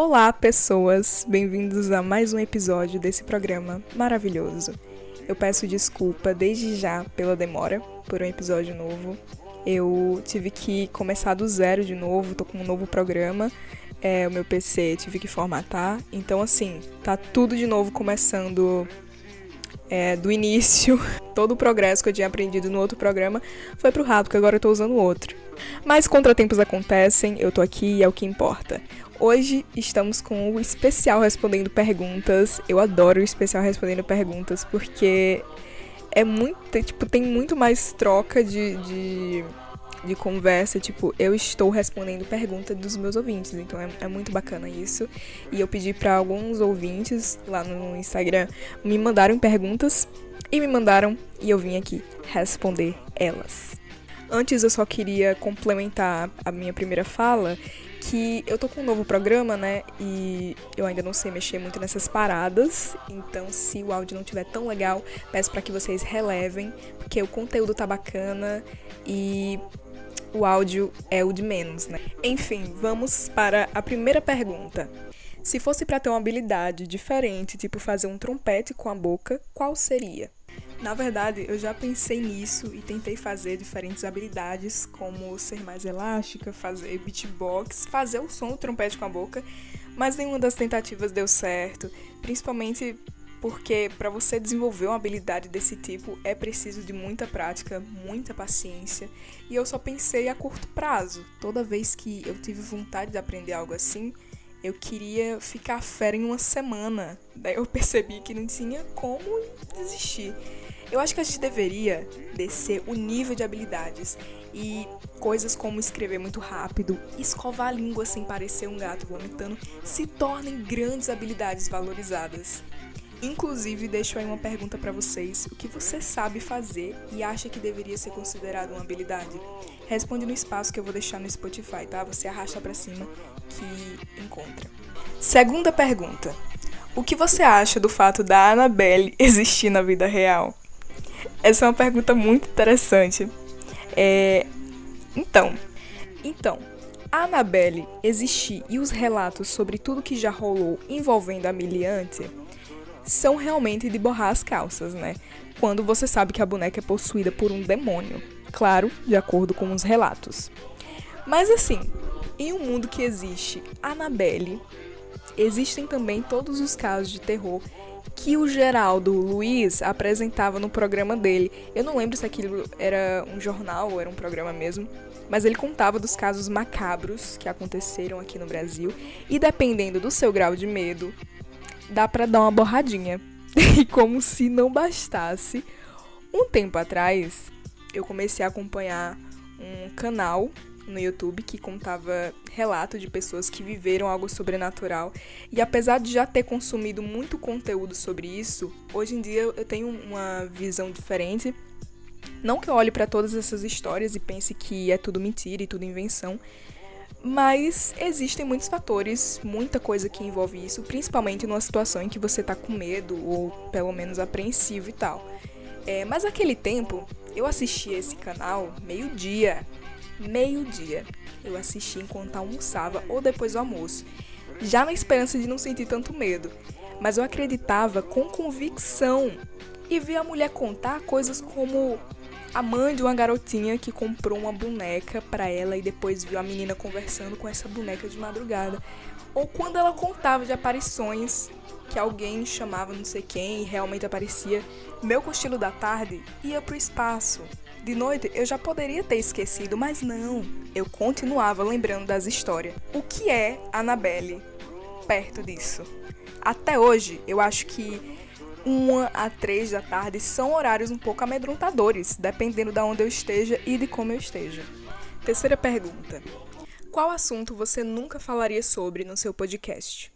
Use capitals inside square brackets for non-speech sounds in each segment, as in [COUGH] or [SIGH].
Olá, pessoas! Bem-vindos a mais um episódio desse programa maravilhoso. Eu peço desculpa desde já pela demora por um episódio novo. Eu tive que começar do zero de novo, tô com um novo programa. É, o meu PC tive que formatar. Então, assim, tá tudo de novo começando é, do início. [LAUGHS] Todo o progresso que eu tinha aprendido no outro programa foi pro rato, que agora eu tô usando outro. Mas contratempos acontecem, eu tô aqui e é o que importa. Hoje estamos com o especial respondendo perguntas. Eu adoro o especial respondendo perguntas porque é muito, tipo, tem muito mais troca de, de, de conversa. Tipo, eu estou respondendo perguntas dos meus ouvintes, então é, é muito bacana isso. E eu pedi para alguns ouvintes lá no Instagram me mandarem perguntas e me mandaram e eu vim aqui responder elas. Antes eu só queria complementar a minha primeira fala que eu tô com um novo programa, né? E eu ainda não sei mexer muito nessas paradas. Então, se o áudio não tiver tão legal, peço para que vocês relevem, porque o conteúdo tá bacana e o áudio é o de menos, né? Enfim, vamos para a primeira pergunta. Se fosse para ter uma habilidade diferente, tipo fazer um trompete com a boca, qual seria? Na verdade, eu já pensei nisso e tentei fazer diferentes habilidades, como ser mais elástica, fazer beatbox, fazer o som do trompete com a boca, mas nenhuma das tentativas deu certo, principalmente porque para você desenvolver uma habilidade desse tipo é preciso de muita prática, muita paciência, e eu só pensei a curto prazo. Toda vez que eu tive vontade de aprender algo assim, eu queria ficar fera em uma semana. Daí eu percebi que não tinha como desistir. Eu acho que a gente deveria descer o nível de habilidades e coisas como escrever muito rápido, escovar a língua sem parecer um gato vomitando, se tornem grandes habilidades valorizadas. Inclusive, deixo aí uma pergunta para vocês: o que você sabe fazer e acha que deveria ser considerado uma habilidade? Responde no espaço que eu vou deixar no Spotify, tá? Você arrasta para cima que encontra. Segunda pergunta: o que você acha do fato da Annabelle [LAUGHS] existir na vida real? Essa é uma pergunta muito interessante. É... Então, então, a Annabelle existir e os relatos sobre tudo que já rolou envolvendo a Miliante são realmente de borrar as calças, né? Quando você sabe que a boneca é possuída por um demônio. Claro, de acordo com os relatos. Mas assim, em um mundo que existe Annabelle, existem também todos os casos de terror que o Geraldo Luiz apresentava no programa dele. Eu não lembro se aquilo era um jornal ou era um programa mesmo, mas ele contava dos casos macabros que aconteceram aqui no Brasil e dependendo do seu grau de medo, dá para dar uma borradinha. [LAUGHS] E como se não bastasse, um tempo atrás eu comecei a acompanhar um canal no YouTube que contava relato de pessoas que viveram algo sobrenatural. E apesar de já ter consumido muito conteúdo sobre isso, hoje em dia eu tenho uma visão diferente. Não que eu olhe para todas essas histórias e pense que é tudo mentira e tudo invenção, mas existem muitos fatores, muita coisa que envolve isso, principalmente numa situação em que você tá com medo ou pelo menos apreensivo e tal. É, mas naquele tempo eu assistia esse canal meio-dia meio-dia. Eu assisti enquanto almoçava ou depois do almoço, já na esperança de não sentir tanto medo. Mas eu acreditava com convicção e vi a mulher contar coisas como a mãe de uma garotinha que comprou uma boneca para ela e depois viu a menina conversando com essa boneca de madrugada. Ou quando ela contava de aparições que alguém chamava não sei quem e realmente aparecia, meu cochilo da tarde ia pro espaço. De noite eu já poderia ter esquecido, mas não. Eu continuava lembrando das histórias. O que é Annabelle perto disso? Até hoje, eu acho que uma a três da tarde são horários um pouco amedrontadores, dependendo de onde eu esteja e de como eu esteja. Terceira pergunta: Qual assunto você nunca falaria sobre no seu podcast?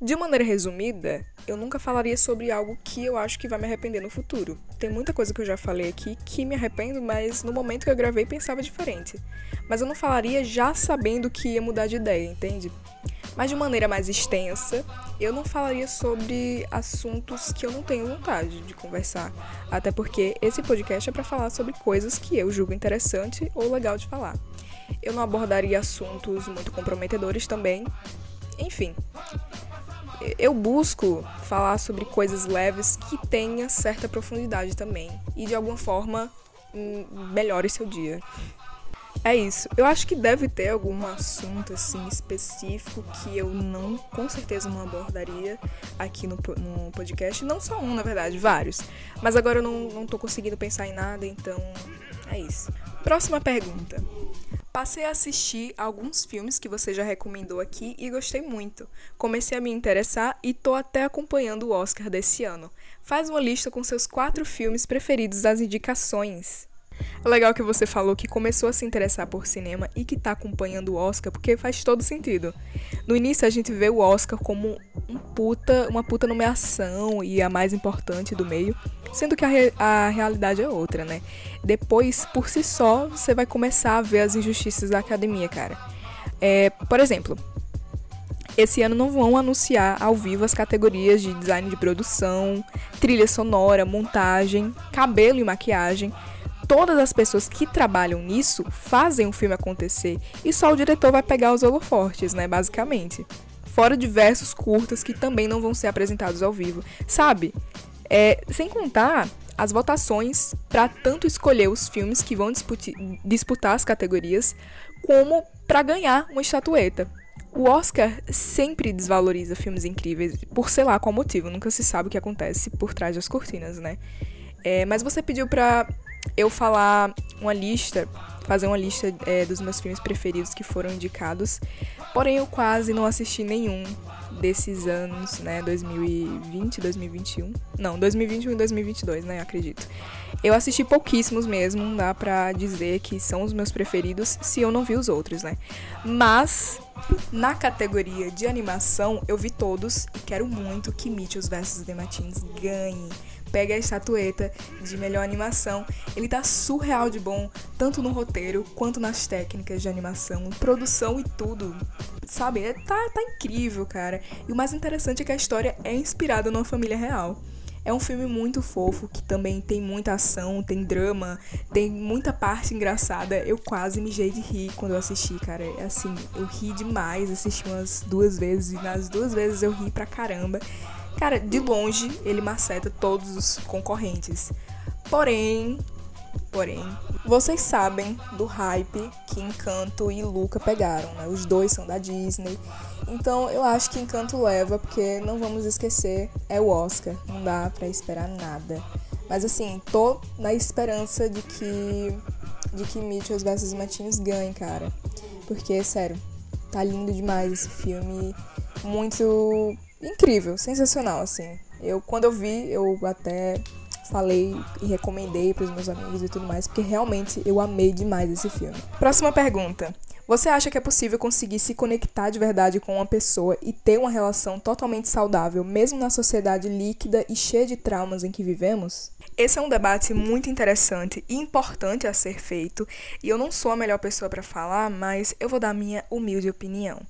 De maneira resumida, eu nunca falaria sobre algo que eu acho que vai me arrepender no futuro. Tem muita coisa que eu já falei aqui que me arrependo, mas no momento que eu gravei pensava diferente. Mas eu não falaria já sabendo que ia mudar de ideia, entende? Mas de maneira mais extensa, eu não falaria sobre assuntos que eu não tenho vontade de conversar. Até porque esse podcast é para falar sobre coisas que eu julgo interessante ou legal de falar. Eu não abordaria assuntos muito comprometedores também, enfim, eu busco falar sobre coisas leves que tenha certa profundidade também e de alguma forma hum, melhore seu dia. É isso. Eu acho que deve ter algum assunto assim específico que eu não, com certeza não abordaria aqui no, no podcast. Não só um, na verdade, vários. Mas agora eu não, não tô conseguindo pensar em nada, então é isso. Próxima pergunta. Passei a assistir alguns filmes que você já recomendou aqui e gostei muito. Comecei a me interessar e tô até acompanhando o Oscar desse ano. Faz uma lista com seus quatro filmes preferidos das indicações. É legal que você falou que começou a se interessar por cinema e que tá acompanhando o Oscar, porque faz todo sentido. No início a gente vê o Oscar como um puta, uma puta nomeação e a mais importante do meio, sendo que a, re a realidade é outra, né? Depois, por si só, você vai começar a ver as injustiças da academia, cara. É, por exemplo, esse ano não vão anunciar ao vivo as categorias de design de produção, trilha sonora, montagem, cabelo e maquiagem todas as pessoas que trabalham nisso fazem o filme acontecer e só o diretor vai pegar os holofortes, né, basicamente. Fora diversos curtas que também não vão ser apresentados ao vivo, sabe? É, sem contar as votações para tanto escolher os filmes que vão disputar as categorias, como para ganhar uma estatueta. O Oscar sempre desvaloriza filmes incríveis, por sei lá qual motivo, nunca se sabe o que acontece por trás das cortinas, né? É, mas você pediu pra eu falar uma lista, fazer uma lista é, dos meus filmes preferidos que foram indicados. Porém, eu quase não assisti nenhum desses anos, né? 2020, 2021. Não, 2021 e 2022, né? Acredito. Eu assisti pouquíssimos mesmo, dá pra dizer que são os meus preferidos se eu não vi os outros, né? Mas na categoria de animação, eu vi todos e quero muito que Mitchell vs. The Machines ganhe pega a estatueta de melhor animação. Ele tá surreal de bom, tanto no roteiro quanto nas técnicas de animação, produção e tudo. Sabe? É, tá, tá incrível, cara. E o mais interessante é que a história é inspirada numa família real. É um filme muito fofo, que também tem muita ação, tem drama, tem muita parte engraçada. Eu quase mijei de rir quando eu assisti, cara. É assim, eu ri demais, assisti umas duas vezes e nas duas vezes eu ri pra caramba. Cara, de longe ele maceta todos os concorrentes. Porém, porém, vocês sabem do hype que Encanto e Luca pegaram, né? Os dois são da Disney. Então eu acho que Encanto leva, porque não vamos esquecer, é o Oscar. Não dá para esperar nada. Mas assim, tô na esperança de que de que Mitchell vs Martins ganhe, cara. Porque, sério, tá lindo demais esse filme. Muito incrível, sensacional, assim. Eu, quando eu vi, eu até falei e recomendei para os meus amigos e tudo mais, porque realmente eu amei demais esse filme. Próxima pergunta. Você acha que é possível conseguir se conectar de verdade com uma pessoa e ter uma relação totalmente saudável, mesmo na sociedade líquida e cheia de traumas em que vivemos? Esse é um debate muito interessante e importante a ser feito, e eu não sou a melhor pessoa para falar, mas eu vou dar minha humilde opinião.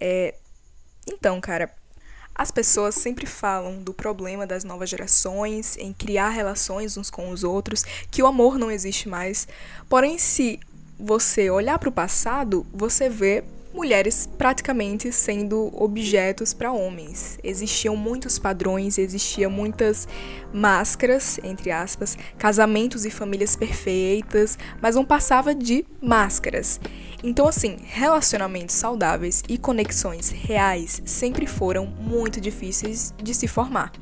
É... Então, cara, as pessoas sempre falam do problema das novas gerações em criar relações uns com os outros, que o amor não existe mais. Porém, se você olhar para o passado, você vê mulheres praticamente sendo objetos para homens. Existiam muitos padrões, existiam muitas máscaras, entre aspas, casamentos e famílias perfeitas, mas não passava de máscaras. Então, assim, relacionamentos saudáveis e conexões reais sempre foram muito difíceis de se formar.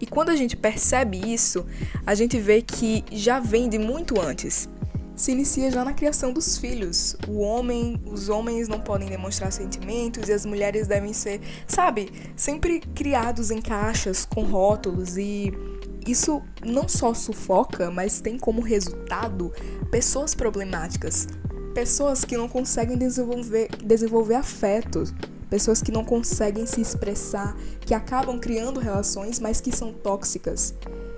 E quando a gente percebe isso, a gente vê que já vem de muito antes se inicia já na criação dos filhos. O homem, os homens não podem demonstrar sentimentos e as mulheres devem ser, sabe, sempre criados em caixas com rótulos e isso não só sufoca, mas tem como resultado pessoas problemáticas, pessoas que não conseguem desenvolver, desenvolver afeto, pessoas que não conseguem se expressar, que acabam criando relações, mas que são tóxicas.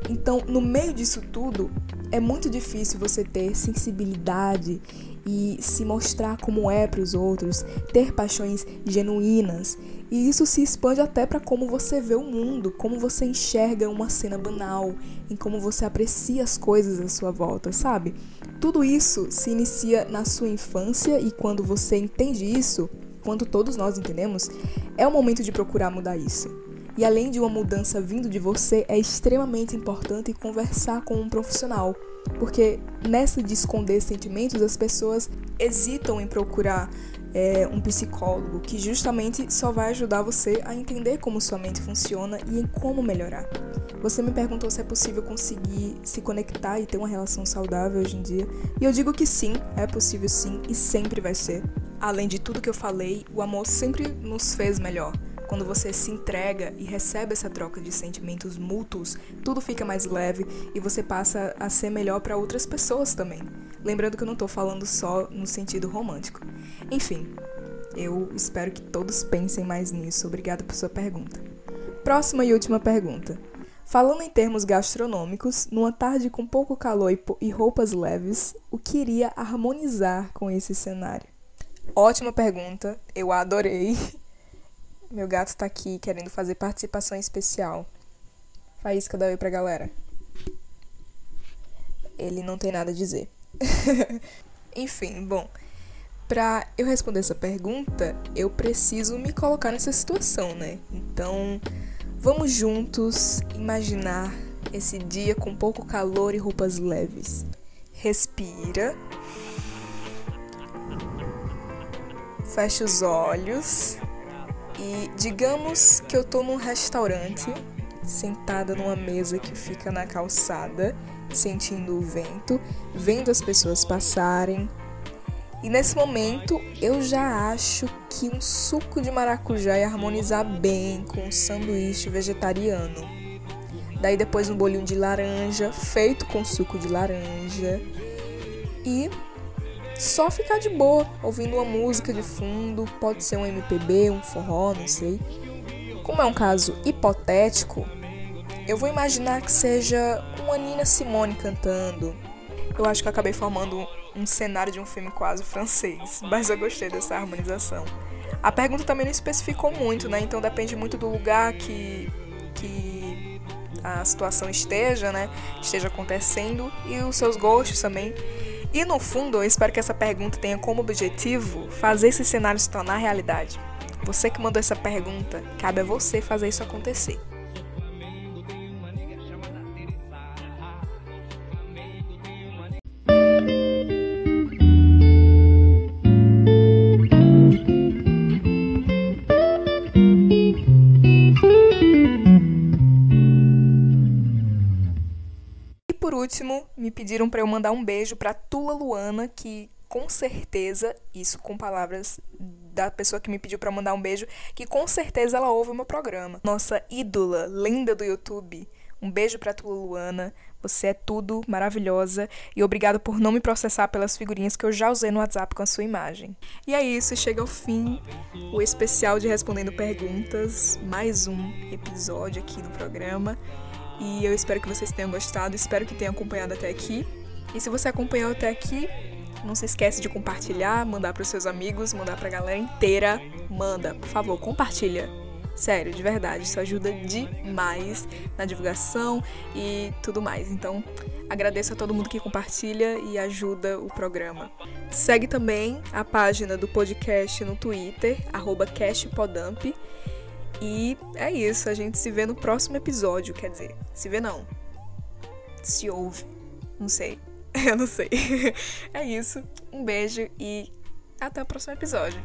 Então, no meio disso tudo, é muito difícil você ter sensibilidade e se mostrar como é para os outros, ter paixões genuínas. E isso se expande até para como você vê o mundo, como você enxerga uma cena banal, em como você aprecia as coisas à sua volta, sabe? Tudo isso se inicia na sua infância e quando você entende isso, quanto todos nós entendemos, é o momento de procurar mudar isso. E além de uma mudança vindo de você, é extremamente importante conversar com um profissional, porque nessa de esconder sentimentos, as pessoas hesitam em procurar é, um psicólogo que justamente só vai ajudar você a entender como sua mente funciona e em como melhorar. Você me perguntou se é possível conseguir se conectar e ter uma relação saudável hoje em dia, e eu digo que sim, é possível sim e sempre vai ser. Além de tudo que eu falei, o amor sempre nos fez melhor. Quando você se entrega e recebe essa troca de sentimentos mútuos, tudo fica mais leve e você passa a ser melhor para outras pessoas também. Lembrando que eu não estou falando só no sentido romântico. Enfim, eu espero que todos pensem mais nisso. Obrigada por sua pergunta. Próxima e última pergunta. Falando em termos gastronômicos, numa tarde com pouco calor e roupas leves, o que iria harmonizar com esse cenário? Ótima pergunta, eu adorei. [LAUGHS] Meu gato está aqui querendo fazer participação especial. Faísca, dá oi pra galera. Ele não tem nada a dizer. [LAUGHS] Enfim, bom. Pra eu responder essa pergunta, eu preciso me colocar nessa situação, né? Então, vamos juntos imaginar esse dia com pouco calor e roupas leves. Respira. Fecha os olhos. E digamos que eu tô num restaurante, sentada numa mesa que fica na calçada, sentindo o vento, vendo as pessoas passarem. E nesse momento eu já acho que um suco de maracujá ia harmonizar bem com um sanduíche vegetariano. Daí depois um bolinho de laranja feito com suco de laranja. E só ficar de boa, ouvindo uma música de fundo, pode ser um MPB, um forró, não sei. Como é um caso hipotético, eu vou imaginar que seja uma Nina Simone cantando. Eu acho que eu acabei formando um cenário de um filme quase francês, [LAUGHS] mas eu gostei dessa harmonização. A pergunta também não especificou muito, né? Então depende muito do lugar que, que a situação esteja, né? Esteja acontecendo e os seus gostos também. E no fundo, eu espero que essa pergunta tenha como objetivo fazer esse cenário se tornar realidade. Você que mandou essa pergunta, cabe a você fazer isso acontecer. Último, me pediram para eu mandar um beijo para Tula Luana, que com certeza, isso com palavras da pessoa que me pediu para mandar um beijo, que com certeza ela ouve o meu programa. Nossa ídola, lenda do YouTube. Um beijo para Tula Luana. Você é tudo, maravilhosa. E obrigado por não me processar pelas figurinhas que eu já usei no WhatsApp com a sua imagem. E é isso, chega ao fim o especial de Respondendo Perguntas. Mais um episódio aqui no programa. E eu espero que vocês tenham gostado, espero que tenham acompanhado até aqui. E se você acompanhou até aqui, não se esquece de compartilhar, mandar para os seus amigos, mandar para a galera inteira. Manda, por favor, compartilha. Sério, de verdade, isso ajuda demais na divulgação e tudo mais. Então, agradeço a todo mundo que compartilha e ajuda o programa. Segue também a página do podcast no Twitter, cashpodump. E é isso, a gente se vê no próximo episódio, quer dizer, se vê não. Se ouve. Não sei. [LAUGHS] Eu não sei. [LAUGHS] é isso. Um beijo e até o próximo episódio.